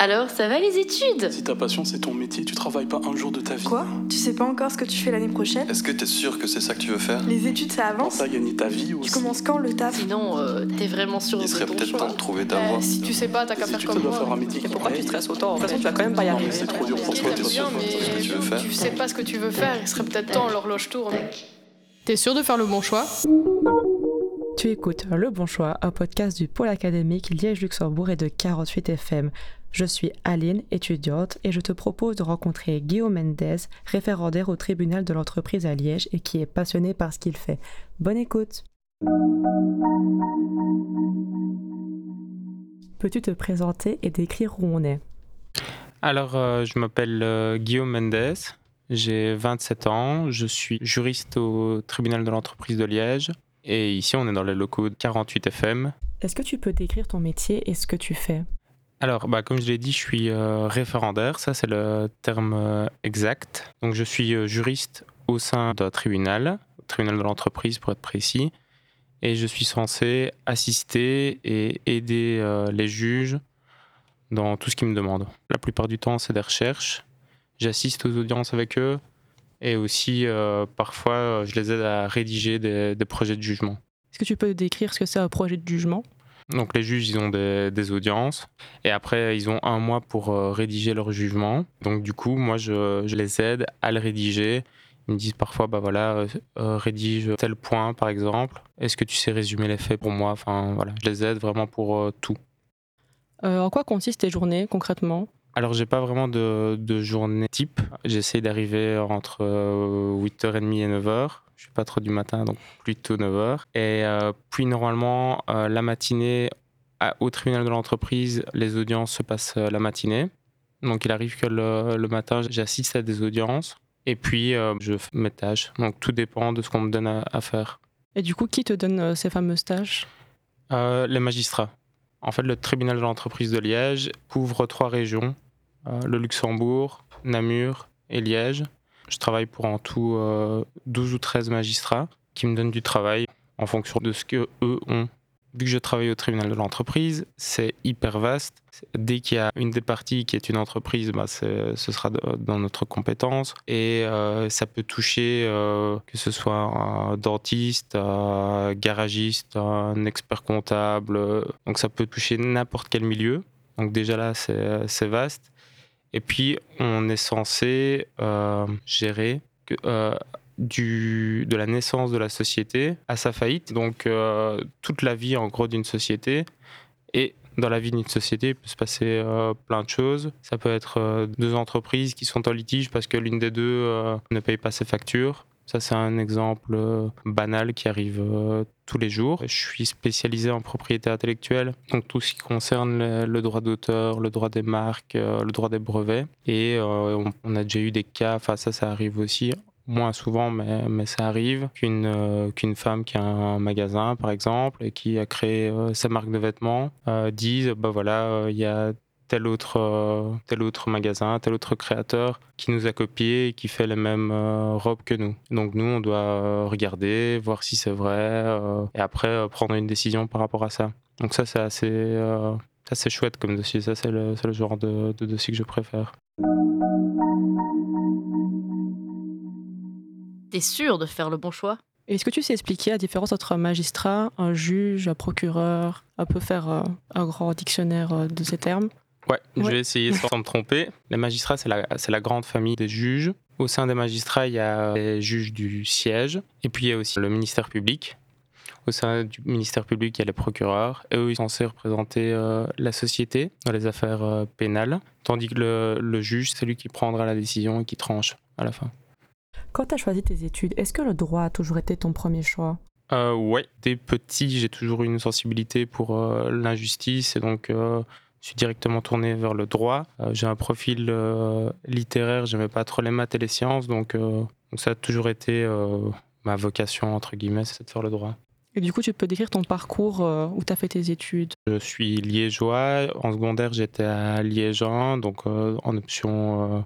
Alors, ça va les études? Si ta passion c'est ton métier, tu travailles pas un jour de ta vie. Quoi? Tu sais pas encore ce que tu fais l'année prochaine? Est-ce que t'es sûr que c'est ça que tu veux faire? Les études ça avance? À gagner ta vie Tu commences quand le taf? Sinon, euh, t'es vraiment sûr Il de serait ton peut-être choix temps de trouver ta Bah, voie. si tu sais pas, t'as qu'à faire études, comme ça doit faire un moi. métier qui Pourquoi tu stresses autant? De toute façon, tu vas quand même pas y Non, mais arriver. c'est trop dur pour toi. t'es sûr. ce que tu veux faire. tu sais pas ce que tu veux faire, il serait peut-être temps, l'horloge tourne. T'es sûr de faire le bon choix? Tu écoutes Le Bon Choix, un podcast du pôle académique Liège-Luxembourg et de 48 FM. Je suis Aline, étudiante, et je te propose de rencontrer Guillaume Mendez, référendaire au tribunal de l'entreprise à Liège et qui est passionné par ce qu'il fait. Bonne écoute Peux-tu te présenter et décrire où on est? Alors, euh, je m'appelle euh, Guillaume Mendes, j'ai 27 ans, je suis juriste au tribunal de l'entreprise de Liège et ici on est dans les locaux de 48 FM. Est-ce que tu peux décrire ton métier et ce que tu fais? Alors, bah, comme je l'ai dit, je suis euh, référendaire, ça c'est le terme euh, exact. Donc je suis euh, juriste au sein d'un tribunal, tribunal de l'entreprise pour être précis, et je suis censé assister et aider les juges dans tout ce qu'ils me demandent. La plupart du temps, c'est des recherches. J'assiste aux audiences avec eux et aussi parfois je les aide à rédiger des projets de jugement. Est-ce que tu peux décrire ce que c'est un projet de jugement? Donc les juges, ils ont des, audiences et après ils ont un mois pour euh, rédiger leur jugement. Donc du coup, moi je, les aide à le rédiger. Ils me disent parfois, bah voilà, euh, euh, rédige tel point par exemple. Est-ce que tu sais résumer les faits pour moi? Enfin voilà, je les aide vraiment pour tout. En quoi consistent tes journées concrètement? Alors, j'ai pas vraiment de, de journée type. J'essaie d'arriver entre euh, 8h30 et 9h. Je suis pas trop du matin, donc plutôt 9h. Et euh, puis, normalement, euh, la matinée, à- au tribunal de l'entreprise, les audiences se passent euh, la matinée. Donc, il arrive que le, le matin, j'assiste à des audiences. Et puis, euh, je fais mes tâches. Donc, tout dépend de ce qu'on me donne à- à faire. Et du coup, qui te donne euh, ces fameuses tâches? Euh, les magistrats. En fait, le tribunal de l'entreprise de Liège couvre trois régions euh, le Luxembourg, Namur et Liège. Je travaille pour en tout euh, 12 ou 13 magistrats qui me donnent du travail en fonction de ce que eux ont. Vu que je travaille au tribunal de l'entreprise, c'est hyper vaste. Dès qu'il y a une des parties qui est une entreprise, bah, ce sera dans notre compétence. Et euh, ça peut toucher euh, que ce soit un dentiste, un garagiste, un expert comptable. euh, Donc ça peut toucher n'importe quel milieu. Donc déjà là, c'est vaste. Et puis, on est censé euh, gérer euh, du, de la naissance de la société à sa faillite. Donc, euh, toute la vie, en gros, d'une société. Et dans la vie d'une société, il peut se passer plein de choses. Ça peut être deux entreprises qui sont en litige parce que l'une des deux ne paye pas ses factures. Ça, c'est un exemple banal qui arrive tous les jours. Je suis spécialisé en propriété intellectuelle, donc tout ce qui concerne le, droit d'auteur, le droit des marques, euh, le droit des brevets. Et euh, on, a déjà eu des cas, enfin ça, ça arrive aussi, moins souvent, mais, mais ça arrive, qu'une euh, femme qui a un magasin, par exemple, et qui a créé sa marque de vêtements, euh, dise, bah voilà, il y a tel autre, euh, tel autre magasin, tel autre créateur qui nous a copié et qui fait les mêmes euh, robes que nous. Donc nous, on doit euh, regarder, voir si c'est vrai, euh, et après euh, prendre une décision par rapport à ça. Donc ça, c'est assez, euh, c'est assez chouette comme dossier. Ça, c'est le, c'est le genre de, de dossier que je préfère. T'es sûr de faire le bon choix? Est-ce que tu sais expliquer la différence entre un magistrat, un juge, un procureur Un peu faire un grand dictionnaire de ces termes? Ouais, je Ouais. vais essayer sans me tromper. Les magistrats, c'est la, la grande famille des juges. Au sein des magistrats, il y a les juges du siège, et puis il y a aussi le ministère public. Au sein du ministère public, il y a les procureurs, et eux, ils sont censés représenter euh, la société dans les affaires euh, pénales, tandis que le, le juge, c'est lui qui prendra la décision et qui tranche à la fin. Quand tu as choisi tes études, est-ce que le droit a toujours été ton premier choix? Euh, ouais, dès petit, j'ai toujours eu une sensibilité pour euh, l'injustice et donc je suis directement tourné vers le droit. Euh, j'ai un profil euh, littéraire, j'aimais pas trop les maths et les sciences, donc, euh, donc ça a toujours été ma vocation, entre guillemets, c'est de faire le droit. Et du coup, tu peux décrire ton parcours euh, où tu as fait tes études? Je suis liégeois. En secondaire, j'étais à Liégean, donc euh, en option euh,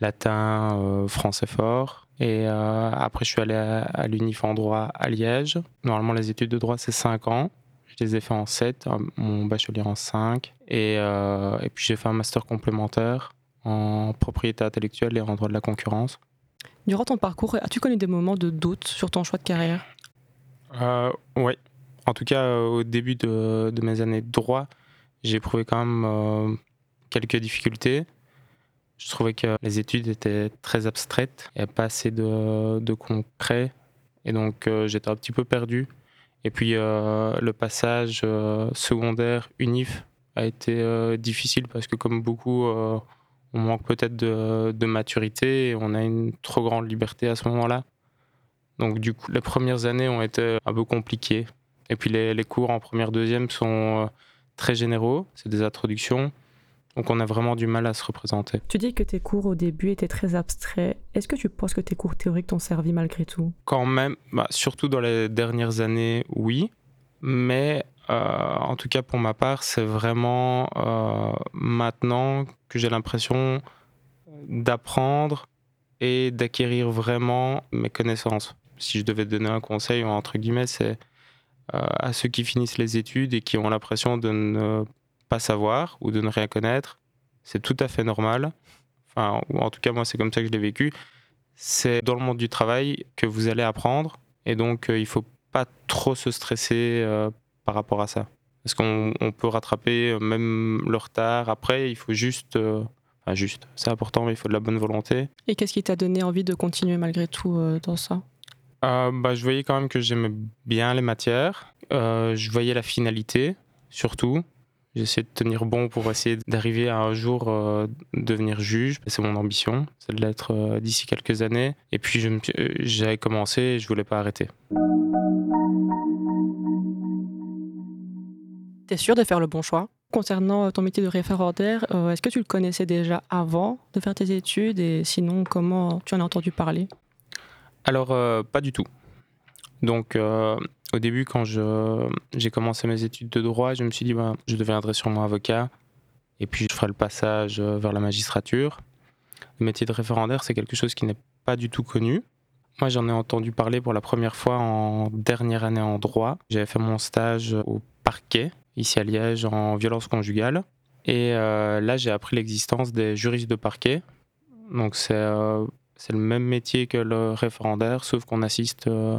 latin, français fort. Et après, je suis allé à, à l'UNIF en droit à Liège. Normalement, les études de droit, c'est 5 ans. Je les ai fait en 7, mon bachelier en 5. Et, euh, et puis j'ai fait un master complémentaire en propriété intellectuelle et en droit de la concurrence. Durant ton parcours, as-tu connu des moments de doute sur ton choix de carrière? Euh, Oui. En tout cas, euh, au début de, de, mes années de droit, j'ai éprouvé quand même euh, quelques difficultés. Je trouvais que les études étaient très abstraites, il n'y avait pas assez de, de concret, et donc euh, j'étais un petit peu perdu. Et puis euh, le passage euh, secondaire unif a été difficile parce que comme beaucoup on manque peut-être de, de, maturité et on a une trop grande liberté à ce moment-là. Donc du coup, les premières années ont été un peu compliquées. Et puis les, les cours en première, deuxième sont très généraux, c'est des introductions. Donc on a vraiment du mal à se représenter. Tu dis que tes cours au début étaient très abstraits. Est-ce que tu penses que tes cours théoriques t'ont servi malgré tout? Quand même, bah, surtout dans les dernières années, oui. Mais euh, en tout cas pour ma part, c'est vraiment euh, maintenant que j'ai l'impression d'apprendre et d'acquérir vraiment mes connaissances. Si je devais donner un conseil, entre guillemets, c'est euh, à ceux qui finissent les études et qui ont l'impression de ne pas savoir ou de ne rien connaître, c'est tout à fait normal. Enfin, en tout cas, moi, c'est comme ça que je l'ai vécu. C'est dans le monde du travail que vous allez apprendre et donc euh, il faut pas trop se stresser euh, par rapport à ça? Parce qu'on peut rattraper même le retard. Après, il faut juste euh, Enfin, juste, c'est important, mais il faut de la bonne volonté. Et qu'est-ce qui t'a donné envie de continuer malgré tout euh, dans ça? Euh, bah, Je voyais quand même que j'aimais bien les matières. Euh, je voyais la finalité, surtout. J'essayais de tenir bon pour essayer d'arriver à un jour euh, devenir juge. C'est mon ambition, c'est de l'être euh, d'ici quelques années. Et puis j'avais commencé et je voulais pas arrêter. T'es sûr de faire le bon choix? Concernant ton métier de référendaire, euh, est-ce que tu le connaissais déjà avant de faire tes études? Et sinon comment tu en as entendu parler? Alors euh, pas du tout. Donc euh, au début quand j'ai commencé mes études de droit, je me suis dit bah, je deviendrai sûrement avocat et puis je ferai le passage vers la magistrature. Le métier de référendaire c'est quelque chose qui n'est pas du tout connu. Moi j'en ai entendu parler pour la première fois en dernière année en droit. J'avais fait mon stage au parquet ici à Liège en violence conjugale. Et euh, là, j'ai appris l'existence des juristes de parquet. Donc, c'est euh, le même métier que le référendaire, sauf qu'on assiste euh,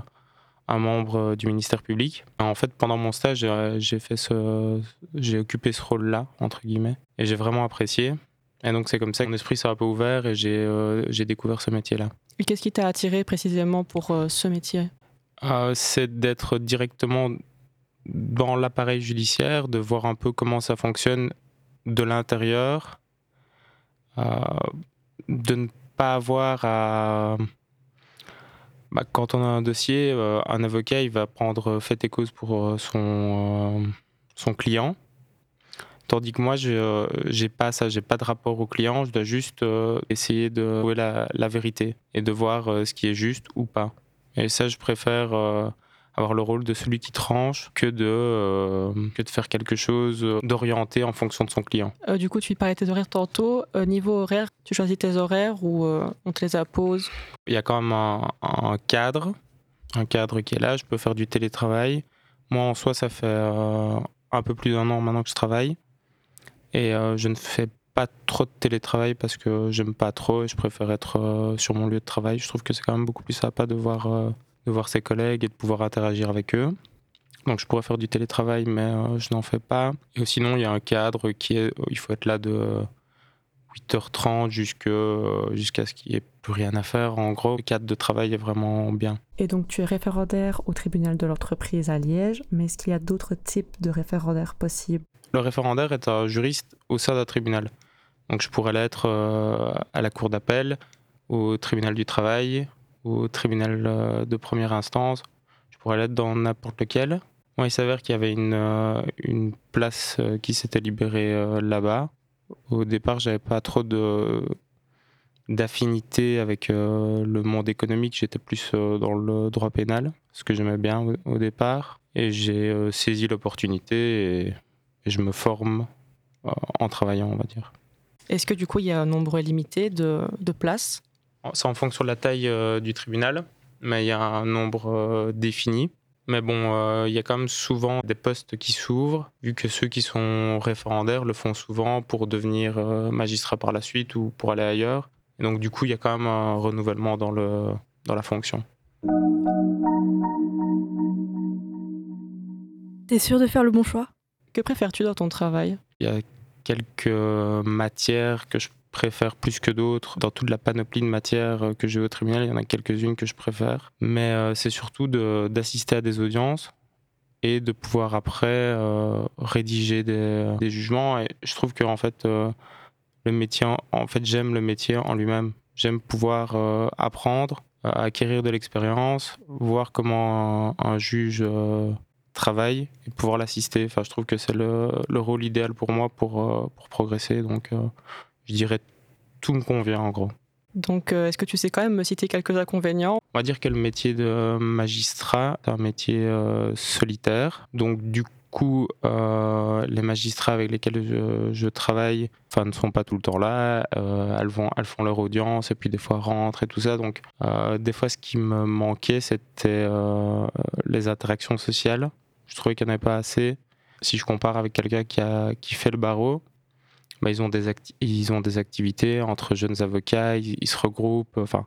un membre du ministère public. En fait, pendant mon stage, j'ai fait ce, j'ai occupé ce rôle-là entre guillemets, et j'ai vraiment apprécié. Et donc, c'est comme ça que mon esprit s'est un peu ouvert et j'ai j'ai découvert ce métier-là. Et qu'est-ce qui t'a attiré précisément pour ce métier? C'est d'être directement dans l'appareil judiciaire, de voir un peu comment ça fonctionne de l'intérieur, euh, de ne pas avoir à... Bah, quand on a un dossier, euh, un avocat, il va prendre fait et cause pour euh, son, son client. Tandis que moi, je n'ai pas ça, j'ai pas de rapport au client, je dois juste essayer de trouver la, la, vérité et de voir ce qui est juste ou pas. Et ça, je préfère avoir le rôle de celui qui tranche que de, euh, que de faire quelque chose d'orienté en fonction de son client. Euh, du coup, tu parlais de tes horaires tantôt. Euh, niveau horaire, tu choisis tes horaires ou on te les impose? Il y a quand même un, un, cadre, un cadre qui est là. Je peux faire du télétravail. Moi, en soi, ça fait un peu plus d'un an maintenant que je travaille. Et je ne fais pas trop de télétravail parce que j'aime pas trop et je préfère être sur mon lieu de travail. Je trouve que c'est quand même beaucoup plus sympa de voir de voir ses collègues et de pouvoir interagir avec eux. Donc je pourrais faire du télétravail, mais euh, je n'en fais pas. Et sinon, il y a un cadre qui est, il faut être là de 8h30 jusqu'à ce qu'il n'y ait plus rien à faire. En gros, le cadre de travail est vraiment bien. Et donc tu es référendaire au tribunal de l'entreprise à Liège, mais est-ce qu'il y a d'autres types de référendaires possibles? Le référendaire est un juriste au sein d'un tribunal. Donc je pourrais l'être euh, à la cour d'appel, au tribunal du travail, au tribunal de première instance. Je pourrais l'être dans n'importe lequel. Il s'avère qu'il y avait une, euh, une place euh, qui s'était libérée euh, là-bas. Au départ, j'avais pas trop de d'affinité avec le monde économique. J'étais plus dans le droit pénal, ce que j'aimais bien au, au, départ. Et j'ai saisi l'opportunité et, et, je me forme en travaillant, on va dire. Est-ce que du coup, il y a un nombre limité de, de places? C'est en fonction de la taille euh, du tribunal, mais il y a un nombre euh, défini. Mais bon, euh, il y a quand même souvent des postes qui s'ouvrent, vu que ceux qui sont référendaires le font souvent pour devenir euh, magistrat par la suite ou pour aller ailleurs. Et donc du coup, il y a quand même un renouvellement dans, le, dans la fonction. T'es sûr de faire le bon choix? Que préfères-tu dans ton travail? Il y a quelques matières que je préfère plus que d'autres. Dans toute la panoplie de matières que j'ai au tribunal, il y en a quelques-unes que je préfère. Mais euh, c'est surtout d'assister à des audiences et de pouvoir après euh, rédiger des, des jugements. Et je trouve que en fait, euh, le métier, en- fait, j'aime le métier en lui-même. J'aime pouvoir euh, apprendre, euh, acquérir de l'expérience, voir comment un, un juge euh, travaille et pouvoir l'assister. Enfin, je trouve que c'est le, le rôle idéal pour moi pour, euh, pour progresser. Donc, euh, je dirais tout me convient en gros. Donc, euh, est-ce que tu sais quand même me citer quelques inconvénients? On va dire que le métier de magistrat est un métier euh, solitaire. Donc, du coup, euh, les magistrats avec lesquels je, je travaille enfin, ne sont pas tout le temps là. Euh, elles, vont, elles font leur audience et puis des fois rentrent et tout ça. Donc, des fois, ce qui me manquait, c'était les interactions sociales. Je trouvais qu'il n'y en avait pas assez. Si je compare avec quelqu'un qui, a, qui fait le barreau, bah, ils, ont des ils ont des activités entre jeunes avocats, ils, se regroupent, enfin,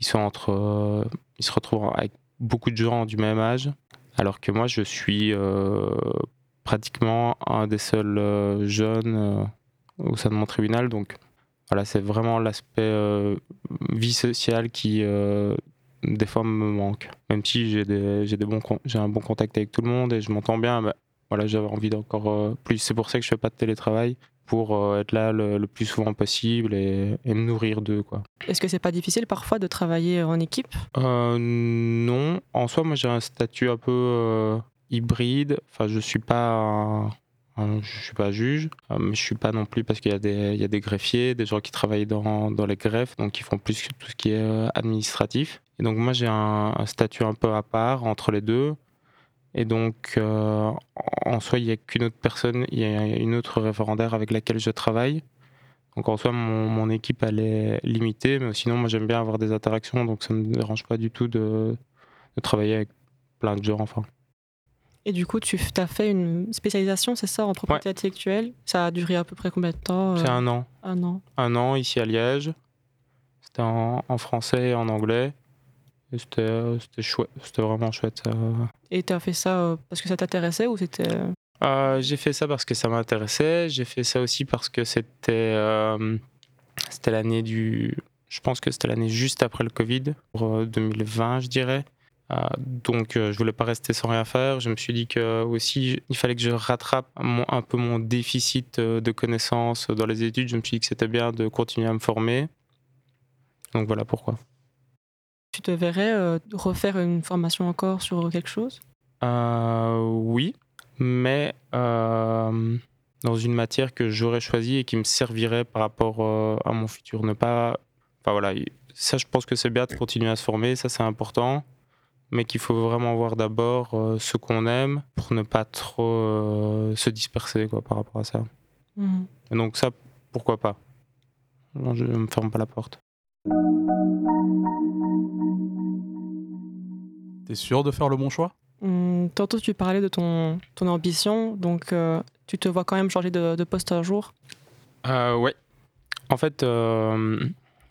ils, sont entre, euh, ils se retrouvent avec beaucoup de gens du même âge, alors que moi, je suis euh, pratiquement un des seuls euh, jeunes au sein de mon tribunal. Donc, voilà, c'est vraiment l'aspect vie sociale qui, des fois, me manque. Même si j'ai un bon contact avec tout le monde et je m'entends bien, bah, voilà, j'avais envie d'encore plus. C'est pour ça que je fais pas de télétravail pour euh, être là le, le plus souvent possible et, et me nourrir d'eux. Quoi. Est-ce que c'est pas difficile parfois de travailler en équipe? Euh, non, en soi, moi j'ai un statut un peu euh, hybride. Enfin, je suis pas, un- un- je suis pas juge, euh, mais je suis pas non plus parce qu'il y a des, il y a des greffiers, des gens qui travaillent dans, dans les greffes, donc qui font plus que tout ce qui est administratif. Et donc moi j'ai un, un statut un peu à part entre les deux. Et donc, euh, en soi, il n'y a qu'une autre personne, il y a une autre référendaire avec laquelle je travaille. Donc, en soi, mon, mon équipe, elle est limitée, mais sinon, moi, j'aime bien avoir des interactions, donc ça ne me dérange pas du tout de, de travailler avec plein de gens, enfin. Et du coup, tu as fait une spécialisation, c'est ça, en propriété intellectuelle? Ça a duré à peu près combien de temps C'est euh, un an. Un an. Un an ici à Liège. C'était en, en français et en anglais. Et c'était euh, c'était chouette, c'était vraiment chouette. euh. Et tu as fait ça euh, parce que ça t'intéressait ou c'était... Euh, j'ai fait ça parce que ça m'intéressait. J'ai fait ça aussi parce que c'était euh, c'était l'année du. Je pense que c'était l'année juste après le Covid, pour euh, 2020, je dirais. Euh, donc, euh, je voulais pas rester sans rien faire. Je me suis dit que aussi, il fallait que je rattrape mon- un peu mon déficit euh, de connaissances dans les études. Je me suis dit que c'était bien de continuer à me former. Donc voilà pourquoi. Tu te verrais euh, refaire une formation encore sur quelque chose? Euh, oui, mais euh, dans une matière que j'aurais choisie et qui me servirait par rapport à mon futur. Ne pas. Enfin voilà, ça je pense que c'est bien de continuer à se former, ça c'est important, mais qu'il faut vraiment voir d'abord ce qu'on aime pour ne pas trop se disperser quoi, par rapport à ça. Et donc ça, pourquoi pas? Non, Je ne me ferme pas la porte. T'es sûr de faire le bon choix? Hum, Tantôt, tu parlais de ton, ton ambition, donc euh, tu te vois quand même changer de, de poste un jour? Euh, ouais. En fait, euh,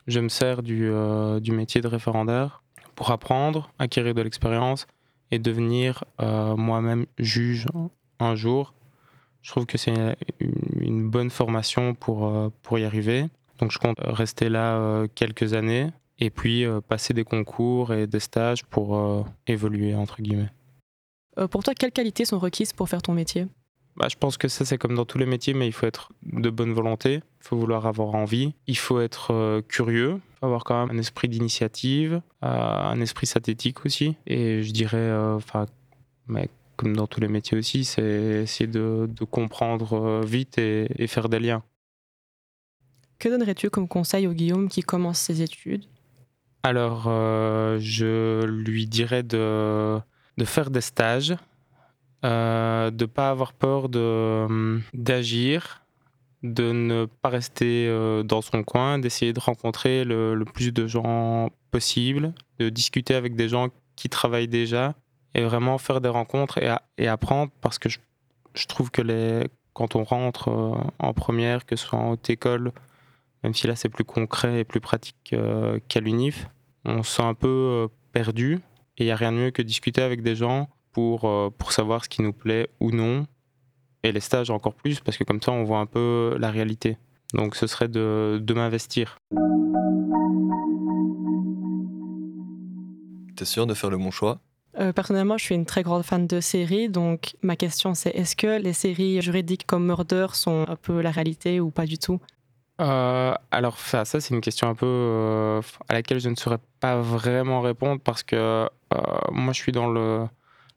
je me sers du, euh, du métier de référendaire pour apprendre, acquérir de l'expérience et devenir euh, moi-même juge un jour. Je trouve que c'est une, une bonne formation pour, euh, pour y arriver. Donc je compte rester là euh, quelques années et puis euh, passer des concours et des stages pour euh, évoluer, entre guillemets. Euh, Pour toi, quelles qualités sont requises pour faire ton métier? Bah, je pense que ça, c'est comme dans tous les métiers, mais il faut être de bonne volonté, il faut vouloir avoir envie, il faut être euh, curieux, faut avoir quand même un esprit d'initiative, euh, un esprit synthétique aussi. Et je dirais, euh, enfin, mais comme dans tous les métiers aussi, c'est essayer de, de comprendre euh, vite et, et faire des liens. Que donnerais-tu comme conseil au Guillaume qui commence ses études? Alors, euh, je lui dirais de, de faire des stages, euh, de ne pas avoir peur de, d'agir, de ne pas rester euh, dans son coin, d'essayer de rencontrer le, le plus de gens possible, de discuter avec des gens qui travaillent déjà et vraiment faire des rencontres et, et apprendre parce que je, je, trouve que les, quand on rentre euh, en première, que ce soit en haute école, même si là c'est plus concret et plus pratique euh, qu'à l'UNIF, on se sent un peu euh, perdu et il n'y a rien de mieux que discuter avec des gens pour, pour savoir ce qui nous plaît ou non. Et les stages encore plus parce que comme ça on voit un peu la réalité. Donc ce serait de, de m'investir. T'es sûr de faire le bon choix? Euh, personnellement, je suis une très grande fan de séries, donc ma question c'est est-ce que les séries juridiques comme Murder sont un peu la réalité ou pas du tout? Euh, alors ça, c'est une question un peu euh, à laquelle je ne saurais pas vraiment répondre parce que euh, moi je suis dans le,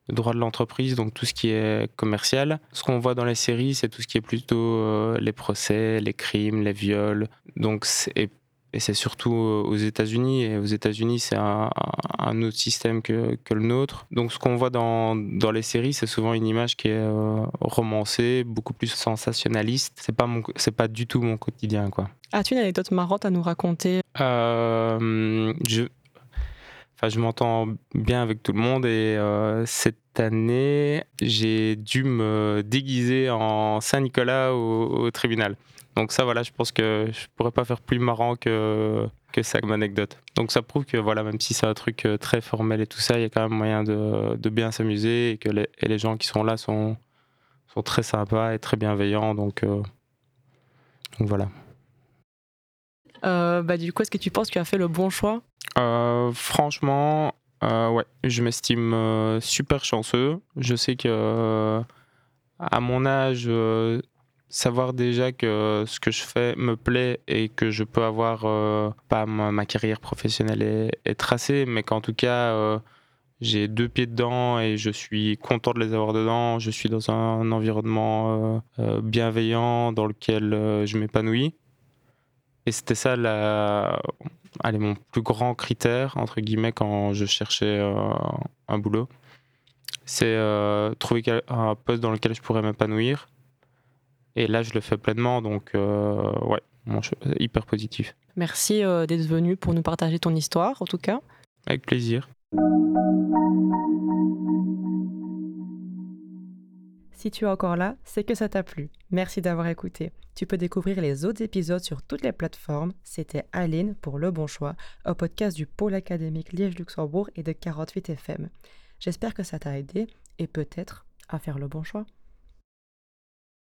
droit de l'entreprise, donc tout ce qui est commercial. Ce qu'on voit dans les séries, c'est tout ce qui est plutôt les procès, les crimes, les viols. Donc c'est et c'est surtout aux États-Unis. Et aux États-Unis, c'est un, un, autre système que, que, le nôtre. Donc, ce qu'on voit dans, dans les séries, c'est souvent une image qui est euh, romancée, beaucoup plus sensationnaliste. C'est pas mon, c'est pas du tout mon quotidien, quoi. As-tu une anecdote marrante à nous raconter euh, Je, enfin, je m'entends bien avec tout le monde et euh, cette année, j'ai dû me déguiser en Saint-Nicolas au, au tribunal. Donc ça, voilà, je pense que je pourrais pas faire plus marrant que, que ça comme anecdote. Donc ça prouve que, voilà, même si c'est un truc euh, très formel et tout ça, il y a quand même moyen de, de bien s'amuser et que les, et les, gens qui sont là sont, sont très sympas et très bienveillants. Donc, euh, donc voilà. Euh, bah, du coup, est-ce que tu penses que tu as fait le bon choix? Euh, Franchement, ouais, je m'estime super chanceux. Je sais que à mon âge savoir déjà que ce que je fais me plaît et que je peux avoir, euh, pas ma, carrière professionnelle est, tracée, mais qu'en tout cas, euh, j'ai deux pieds dedans et je suis content de les avoir dedans. Je suis dans un, environnement euh, bienveillant dans lequel je m'épanouis. Et c'était ça la, mon plus grand critère, entre guillemets, quand je cherchais un boulot. C'est trouver un poste dans lequel je pourrais m'épanouir et là, je le fais pleinement, donc euh, ouais, bon, je, hyper positif. Merci euh, d'être venu pour nous partager ton histoire, en tout cas. Avec plaisir. Si tu es encore là, c'est que ça t'a plu. Merci d'avoir écouté. Tu peux découvrir les autres épisodes sur toutes les plateformes. C'était Aline pour Le Bon Choix, un podcast du Pôle académique Liège-Luxembourg et de 48 FM. J'espère que ça t'a aidé et peut-être à faire le bon choix.